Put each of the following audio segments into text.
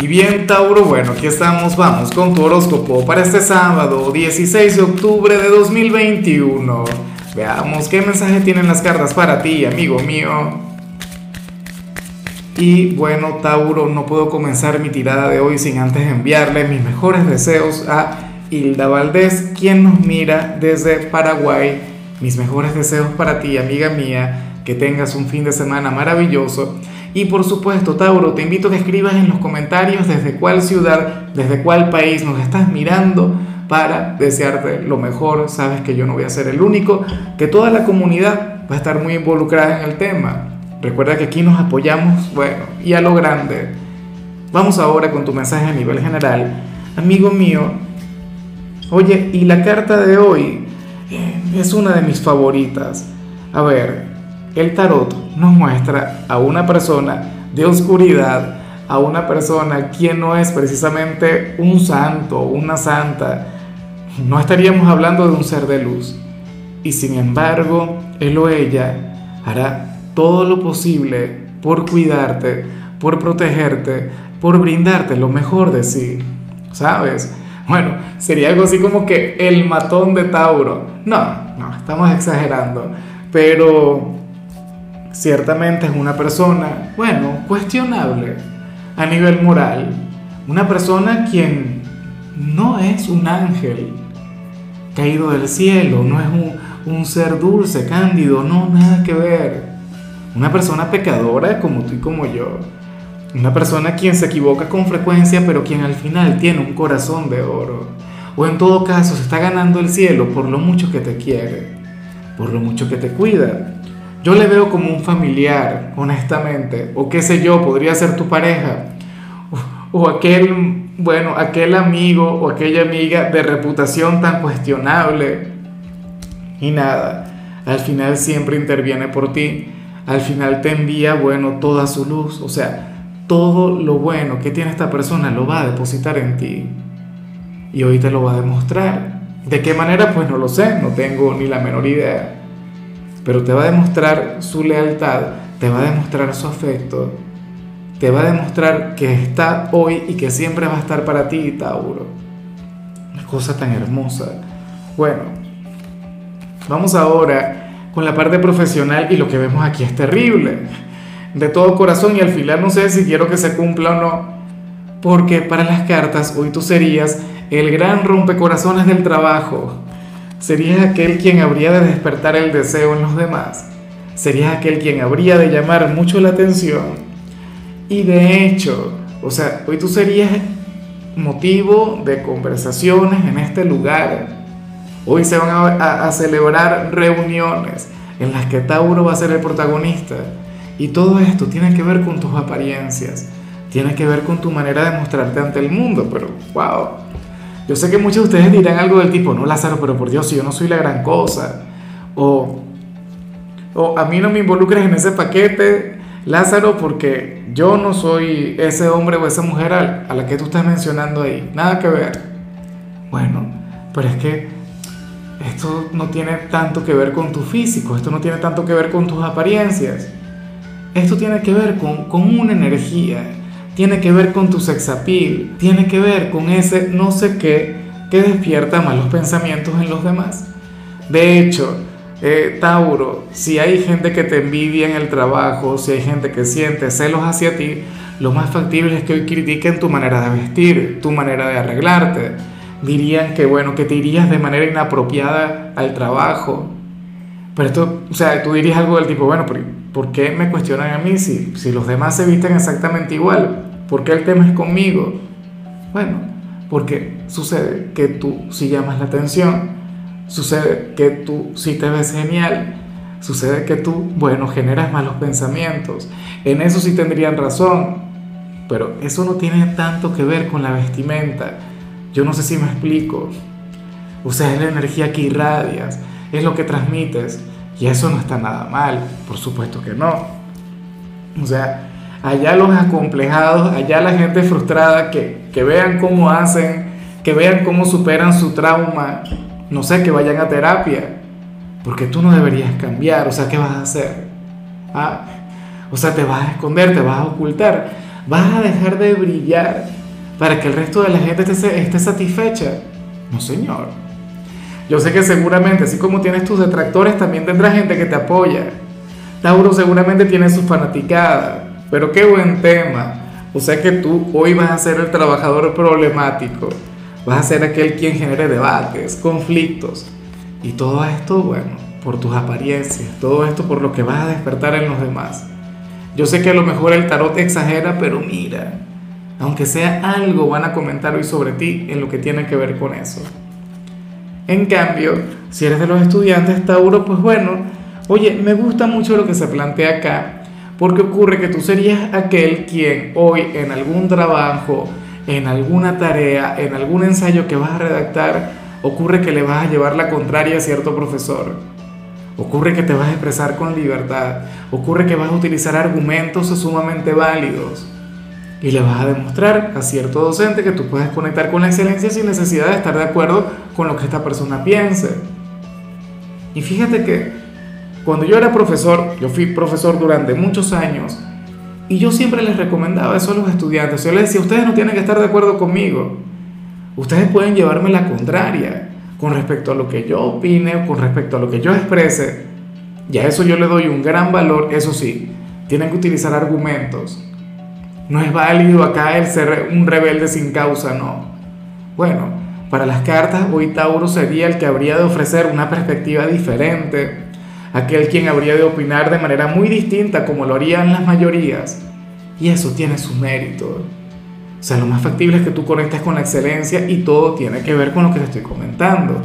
Y bien, Tauro, bueno, aquí estamos, vamos con tu horóscopo para este sábado, 16 de octubre de 2021. Veamos qué mensaje tienen las cartas para ti, amigo mío. Y bueno, Tauro, no puedo comenzar mi tirada de hoy sin antes enviarle mis mejores deseos a Hilda Valdés, quien nos mira desde Paraguay. Mis mejores deseos para ti, amiga mía, que tengas un fin de semana maravilloso y por supuesto, Tauro, te invito a que escribas en los comentarios desde cuál ciudad, desde cuál país nos estás mirando para desearte lo mejor. Sabes que yo no voy a ser el único, que toda la comunidad va a estar muy involucrada en el tema. Recuerda que aquí nos apoyamos, bueno, y a lo grande. Vamos ahora con tu mensaje a nivel general. Amigo mío, oye, y la carta de hoy eh, es una de mis favoritas. A ver, el tarot nos muestra a una persona de oscuridad, a una persona quien no es precisamente un santo, una santa. No estaríamos hablando de un ser de luz. Y sin embargo, él o ella hará todo lo posible por cuidarte, por protegerte, por brindarte lo mejor de sí. ¿Sabes? Bueno, sería algo así como que el matón de Tauro. No, no, estamos exagerando. Pero ciertamente es una persona, bueno, cuestionable a nivel moral, una persona quien no es un ángel caído del cielo, no es un, un ser dulce, cándido, no, nada que ver. Una persona pecadora como tú y como yo. Una persona quien se equivoca con frecuencia, pero quien al final tiene un corazón de oro. O en todo caso se está ganando el cielo por lo mucho que te quiere, por lo mucho que te cuida, yo le veo como un familiar, honestamente, o qué sé yo, podría ser tu pareja, o, aquel, bueno, aquel amigo o aquella amiga de reputación tan cuestionable. Y nada, al final siempre interviene por ti, al final te envía, bueno, toda su luz, o sea, todo lo bueno que tiene esta persona lo va a depositar en ti. Y hoy te lo va a demostrar. ¿De qué manera? Pues no lo sé, no tengo ni la menor idea pero te va a demostrar su lealtad, te va a demostrar su afecto, te va a demostrar que está hoy y que siempre va a estar para ti, Tauro. Una cosa tan hermosa. Bueno, vamos ahora con la parte profesional y lo que vemos aquí es terrible. De todo corazón y al final no sé si quiero que se cumpla o no, porque para las cartas hoy tú serías el gran rompecorazones del trabajo Serías aquel quien habría de despertar el deseo en los demás. Serías aquel quien habría de llamar mucho la atención. Y de hecho, o sea, hoy tú serías motivo de conversaciones en este lugar. Hoy se van a, celebrar reuniones en las que Tauro va a ser el protagonista. Y todo esto tiene que ver con tus apariencias, tiene que ver con tu manera de mostrarte ante el mundo, pero wow, yo sé que muchos de ustedes dirán algo del tipo, no Lázaro, pero por Dios, si yo no soy la gran cosa. O, o a mí no me involucres en ese paquete, Lázaro, porque yo no soy ese hombre o esa mujer a, la que tú estás mencionando ahí. Nada que ver. Bueno, pero es que esto no tiene tanto que ver con tu físico, esto no tiene tanto que ver con tus apariencias. Esto tiene que ver con, con una energía tiene que ver con tu sexapil, tiene que ver con ese no sé qué que despierta malos pensamientos en los demás. De hecho, eh, Tauro, si hay gente que te envidia en el trabajo, si hay gente que siente celos hacia ti, lo más factible es que hoy critiquen tu manera de vestir, tu manera de arreglarte. Dirían que, bueno, que te irías de manera inapropiada al trabajo. Pero esto, o sea, tú dirías algo del tipo, bueno, ¿por, qué me cuestionan a mí si, si los demás se visten exactamente igual? ¿Por qué el tema es conmigo? Bueno, porque sucede que tú sí llamas la atención, sucede que tú sí te ves genial, sucede que tú, bueno, generas malos pensamientos. En eso sí tendrían razón, pero eso no tiene tanto que ver con la vestimenta. Yo no sé si me explico. O sea, es la energía que irradias, es lo que transmites, y eso no está nada mal, por supuesto que no. O sea, allá los acomplejados, allá la gente frustrada, que, vean cómo hacen, que vean cómo superan su trauma, no sé, que vayan a terapia, porque tú no deberías cambiar, o sea, ¿qué vas a hacer? ¿Ah? O sea, te vas a esconder, te vas a ocultar. vas a dejar de brillar para que el resto de la gente esté, esté satisfecha. No, señor. Yo sé que seguramente, así como tienes tus detractores, también tendrás gente que te apoya. Tauro seguramente tiene su fanaticada, pero qué buen tema. O sea que tú hoy vas a ser el trabajador problemático, vas a ser aquel quien genere debates, conflictos. Y todo esto, bueno, por tus apariencias, todo esto por lo que vas a despertar en los demás. Yo sé que a lo mejor el tarot exagera, pero mira, aunque sea algo, van a comentar hoy sobre ti en lo que tiene que ver con eso. En cambio, si eres de los estudiantes Tauro, pues bueno, oye, me gusta mucho lo que se plantea acá, porque ocurre que tú serías aquel quien hoy en algún trabajo, en alguna tarea, en algún ensayo que vas a redactar, ocurre que le vas a llevar la contraria a cierto profesor. Ocurre que te vas a expresar con libertad, ocurre que vas a utilizar argumentos sumamente válidos y le vas a demostrar a cierto docente que tú puedes conectar con la excelencia sin necesidad de estar de acuerdo con lo que esta persona piense. Y fíjate que cuando yo era profesor, yo fui profesor durante muchos años, y yo siempre les recomendaba eso a los estudiantes. Yo les decía, ustedes no tienen que estar de acuerdo conmigo. Ustedes pueden llevarme la contraria con respecto a lo que yo opine con respecto a lo que yo exprese. Y a eso yo le doy un gran valor, eso sí, tienen que utilizar argumentos no es válido acá el ser un rebelde sin causa, no. Bueno, para las cartas, hoy Tauro sería el que habría de ofrecer una perspectiva diferente, aquel quien habría de opinar de manera muy distinta como lo harían las mayorías. Y eso tiene su mérito. O sea, lo más factible es que tú conectes con la excelencia y todo tiene que ver con lo que te estoy comentando.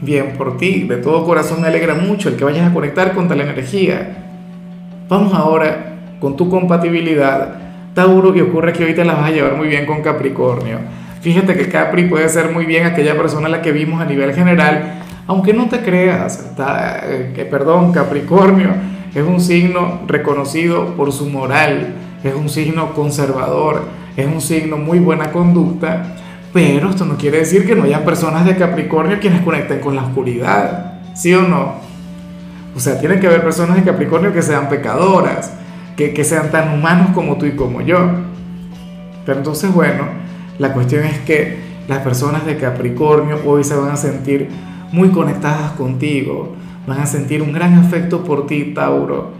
Bien por ti, de todo corazón me alegra mucho el que vayas a conectar con tal energía. Vamos ahora con tu compatibilidad Tauro y ocurre que te la vas a llevar muy bien con Capricornio. Fíjate que Capri puede ser muy bien aquella persona a la que vimos a nivel general, aunque no te creas, está, eh, perdón, Capricornio es un signo reconocido por su moral, es un signo conservador, es un signo muy buena conducta, pero esto no quiere decir que no hayan personas de Capricornio quienes conecten con la oscuridad, ¿sí o no? O sea, tienen que haber personas de Capricornio que sean pecadoras, que, sean tan humanos como tú y como yo. Pero entonces, bueno, la cuestión es que las personas de Capricornio hoy se van a sentir muy conectadas contigo, van a sentir un gran afecto por ti, Tauro.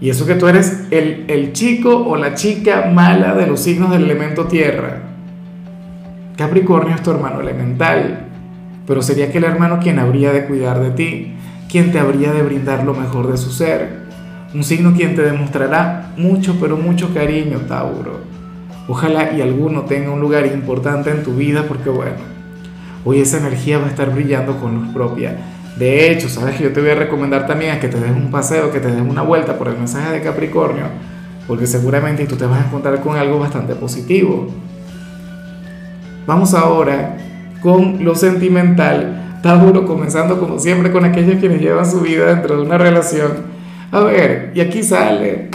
Y eso que tú eres el, el chico o la chica mala de los signos del elemento tierra. Capricornio es tu hermano elemental, pero sería aquel hermano quien habría de cuidar de ti, quien te habría de brindar lo mejor de su ser. Un signo quien te demostrará mucho, pero mucho cariño, Tauro. Ojalá y alguno tenga un lugar importante en tu vida porque bueno, hoy esa energía va a estar brillando con luz propia. De hecho, sabes que yo te voy a recomendar también a que te des un paseo, que te des una vuelta por el mensaje de Capricornio, porque seguramente tú te vas a encontrar con algo bastante positivo. Vamos ahora con lo sentimental. Tauro comenzando como siempre con aquellos quienes llevan su vida dentro de una relación a ver, y aquí sale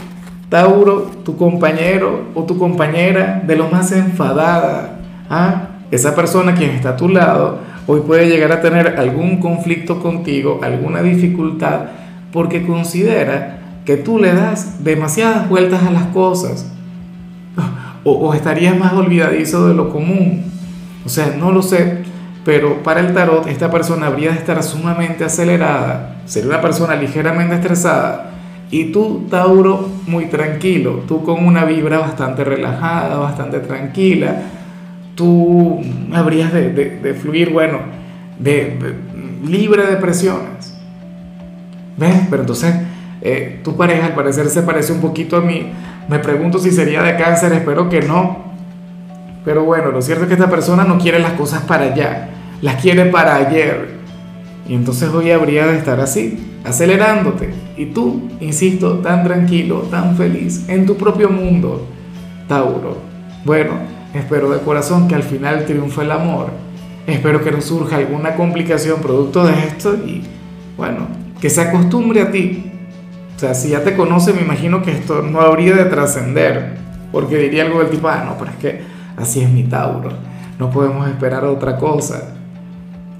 Tauro, tu compañero o tu compañera de lo más enfadada. ¿ah? Esa persona quien está a tu lado hoy puede llegar a tener algún conflicto contigo, alguna dificultad, porque considera que tú le das demasiadas vueltas a las cosas. O, o estarías más olvidadizo de lo común. O sea, no lo sé, pero para el tarot esta persona habría de estar sumamente acelerada, sería una persona ligeramente estresada y tú, Tauro, muy tranquilo, tú con una vibra bastante relajada, bastante tranquila, tú habrías de, fluir, bueno, de, libre de presiones. ¿Ves? Pero entonces eh, tu pareja al parecer se parece un poquito a mí. Me pregunto si sería de cáncer, espero que no. Pero bueno, lo cierto es que esta persona no quiere las cosas para allá las quiere para ayer. Y entonces hoy habría de estar así, acelerándote. Y tú, insisto, tan tranquilo, tan feliz, en tu propio mundo, Tauro. Bueno, espero de corazón que al final triunfe el amor. Espero que no surja alguna complicación producto de esto y, bueno, que se acostumbre a ti. O sea, si ya te conoce, me imagino que esto no habría de trascender. Porque diría algo del tipo, ah, no, pero es que así es mi Tauro. No podemos esperar otra cosa.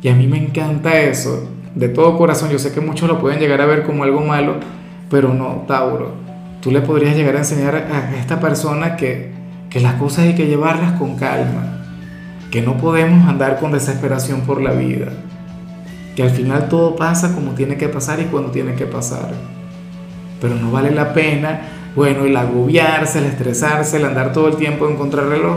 Y a mí me encanta eso, de todo corazón. Yo sé que muchos lo pueden llegar a ver como algo malo, pero no, Tauro. tú le podrías llegar a enseñar a esta persona que, que las cosas hay que llevarlas con calma, que no podemos andar con desesperación por la vida, que al final todo pasa como tiene que pasar y cuando tiene que pasar. Pero no vale la pena, bueno, el agobiarse, el estresarse, el andar todo el tiempo en contrarreloj.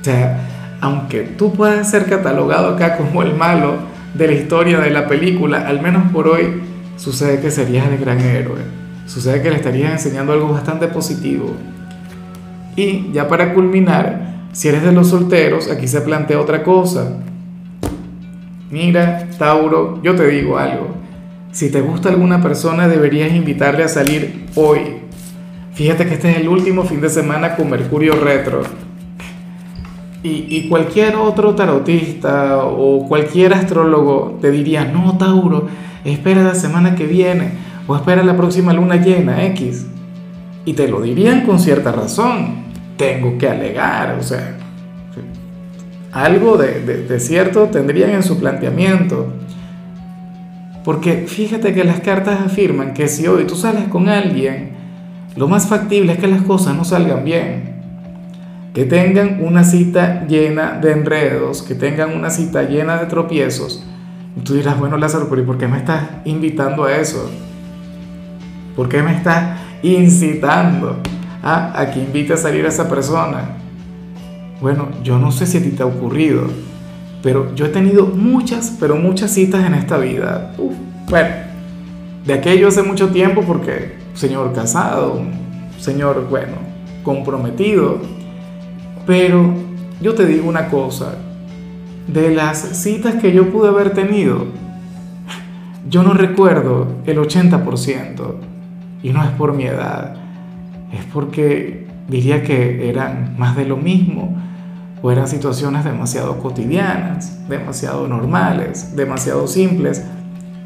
O sea, aunque tú puedas ser catalogado acá como el malo de la historia de la película, al menos por hoy, sucede que serías el gran héroe. Sucede que le estarías enseñando algo bastante positivo. Y ya para culminar, si eres de los solteros, aquí se plantea otra cosa. Mira, Tauro, yo te digo algo. Si te gusta alguna persona, deberías invitarle a salir hoy. Fíjate que este es el último fin de semana con Mercurio retro. Y, cualquier otro tarotista o cualquier astrólogo te diría, no, Tauro, espera la semana que viene o espera la próxima luna llena, X. Y te lo dirían con cierta razón. Tengo que alegar, o sea, algo de, cierto tendrían en su planteamiento. Porque fíjate que las cartas afirman que si hoy tú sales con alguien, lo más factible es que las cosas no salgan bien. Que tengan una cita llena de enredos, que tengan una cita llena de tropiezos. Y tú dirás, bueno Lázaro, ¿y por qué me estás invitando a eso? ¿Por qué me estás incitando a, a que invite a salir a esa persona? Bueno, yo no sé si a ti te ha ocurrido, pero yo he tenido muchas, pero muchas citas en esta vida. bueno, de aquello hace mucho tiempo porque señor casado, señor, bueno, comprometido. Pero yo te digo una cosa, de las citas que yo pude haber tenido, yo no recuerdo el 80%. Y no es por mi edad, es porque diría que eran más de lo mismo o eran situaciones demasiado cotidianas, demasiado normales, demasiado simples,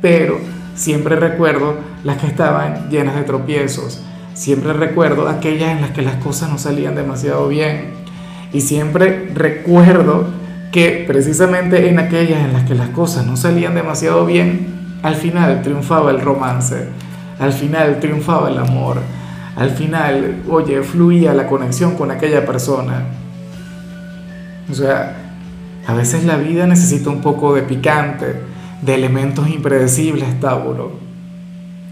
pero siempre recuerdo las que estaban llenas de tropiezos, siempre recuerdo aquellas en las que las cosas no salían demasiado bien y siempre recuerdo que precisamente en aquellas en las que las cosas no salían demasiado bien, al final triunfaba el romance, al final triunfaba el amor, al final, oye, fluía la conexión con aquella persona. O sea, a veces la vida necesita un poco de picante, de elementos impredecibles, Tauro.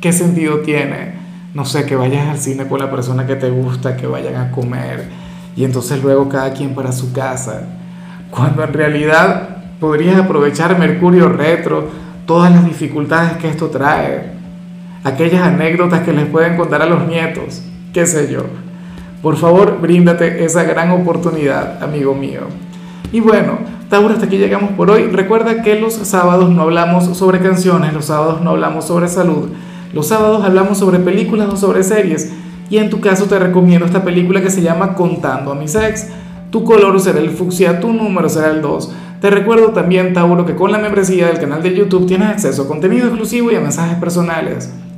¿Qué sentido tiene? No sé, que vayas al cine con la persona que te gusta, que vayan a comer y entonces luego cada quien para su casa. Cuando en realidad podrías aprovechar Mercurio retro, todas las dificultades que esto trae, aquellas anécdotas que les pueden contar a los nietos, qué sé yo. Por favor, bríndate esa gran oportunidad, amigo mío. Y bueno, Tauro, hasta aquí llegamos por hoy. Recuerda que los sábados no hablamos sobre canciones, los sábados no hablamos sobre salud, los sábados hablamos sobre películas o sobre series. Y en tu caso te recomiendo esta película que se llama Contando a mis ex. Tu color será el fucsia, tu número será el 2. Te recuerdo también, Tauro, que con la membresía del canal de YouTube tienes acceso a contenido exclusivo y a mensajes personales.